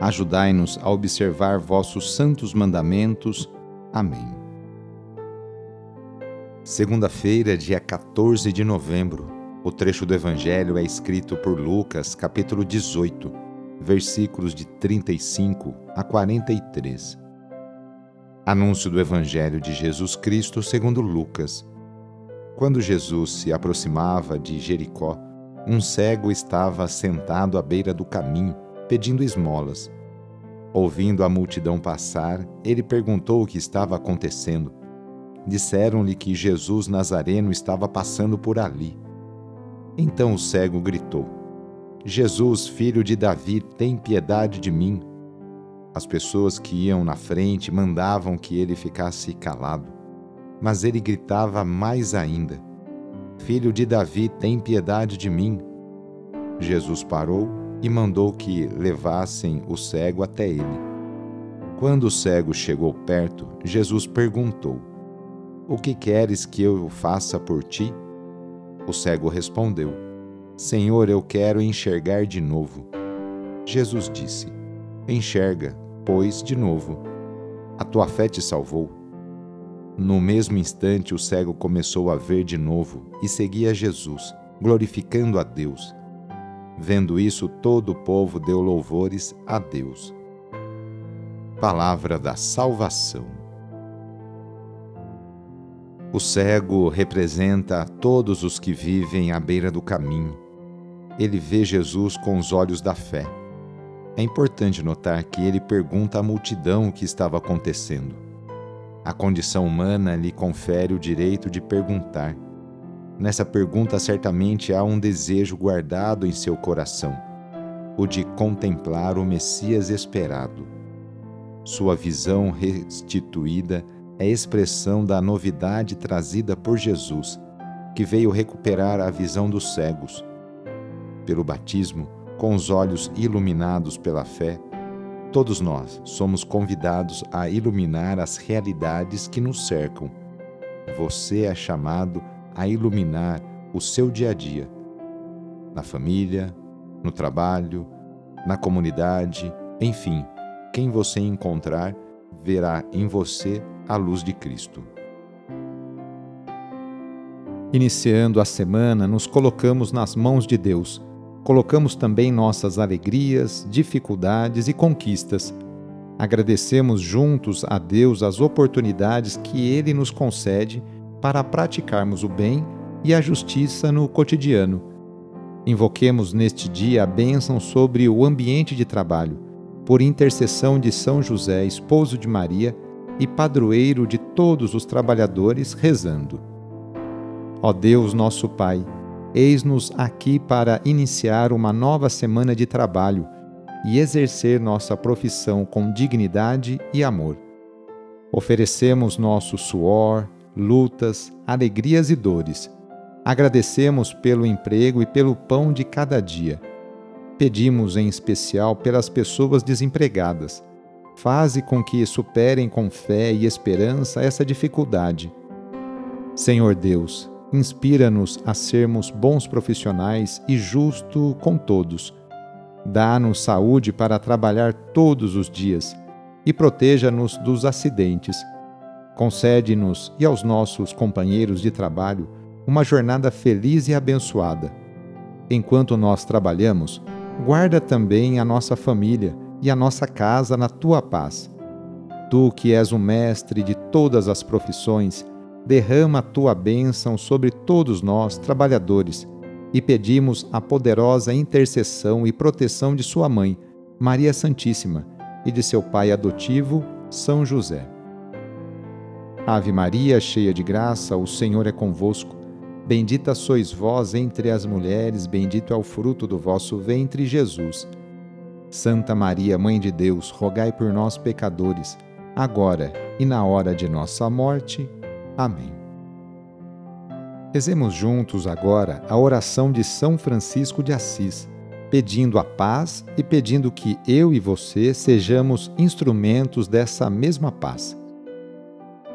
Ajudai-nos a observar vossos santos mandamentos. Amém. Segunda-feira, dia 14 de novembro. O trecho do Evangelho é escrito por Lucas, capítulo 18, versículos de 35 a 43. Anúncio do Evangelho de Jesus Cristo segundo Lucas. Quando Jesus se aproximava de Jericó, um cego estava sentado à beira do caminho pedindo esmolas. Ouvindo a multidão passar, ele perguntou o que estava acontecendo. Disseram-lhe que Jesus Nazareno estava passando por ali. Então o cego gritou: Jesus, filho de Davi, tem piedade de mim. As pessoas que iam na frente mandavam que ele ficasse calado, mas ele gritava mais ainda: Filho de Davi, tem piedade de mim. Jesus parou e mandou que levassem o cego até ele. Quando o cego chegou perto, Jesus perguntou: O que queres que eu faça por ti? O cego respondeu: Senhor, eu quero enxergar de novo. Jesus disse: Enxerga, pois, de novo. A tua fé te salvou. No mesmo instante, o cego começou a ver de novo e seguia Jesus, glorificando a Deus. Vendo isso, todo o povo deu louvores a Deus. Palavra da Salvação. O cego representa todos os que vivem à beira do caminho. Ele vê Jesus com os olhos da fé. É importante notar que ele pergunta à multidão o que estava acontecendo. A condição humana lhe confere o direito de perguntar Nessa pergunta, certamente há um desejo guardado em seu coração, o de contemplar o Messias esperado. Sua visão restituída é expressão da novidade trazida por Jesus, que veio recuperar a visão dos cegos. Pelo batismo, com os olhos iluminados pela fé, todos nós somos convidados a iluminar as realidades que nos cercam. Você é chamado a iluminar o seu dia a dia, na família, no trabalho, na comunidade, enfim, quem você encontrar verá em você a luz de Cristo. Iniciando a semana, nos colocamos nas mãos de Deus. Colocamos também nossas alegrias, dificuldades e conquistas. Agradecemos juntos a Deus as oportunidades que Ele nos concede para praticarmos o bem e a justiça no cotidiano. Invoquemos neste dia a bênção sobre o ambiente de trabalho, por intercessão de São José, esposo de Maria e padroeiro de todos os trabalhadores, rezando. Ó Deus, nosso Pai, eis-nos aqui para iniciar uma nova semana de trabalho e exercer nossa profissão com dignidade e amor. Oferecemos nosso suor, lutas, alegrias e dores. Agradecemos pelo emprego e pelo pão de cada dia. Pedimos em especial pelas pessoas desempregadas. Faze com que superem com fé e esperança essa dificuldade. Senhor Deus, inspira-nos a sermos bons profissionais e justo com todos. Dá-nos saúde para trabalhar todos os dias e proteja-nos dos acidentes Concede-nos e aos nossos companheiros de trabalho uma jornada feliz e abençoada. Enquanto nós trabalhamos, guarda também a nossa família e a nossa casa na tua paz. Tu que és o mestre de todas as profissões, derrama a tua bênção sobre todos nós, trabalhadores, e pedimos a poderosa intercessão e proteção de Sua mãe, Maria Santíssima, e de seu pai adotivo, São José. Ave Maria, cheia de graça, o Senhor é convosco. Bendita sois vós entre as mulheres, bendito é o fruto do vosso ventre, Jesus. Santa Maria, Mãe de Deus, rogai por nós, pecadores agora e na hora de nossa morte. Amém. Rezemos juntos agora a oração de São Francisco de Assis, pedindo a paz e pedindo que eu e você sejamos instrumentos dessa mesma paz.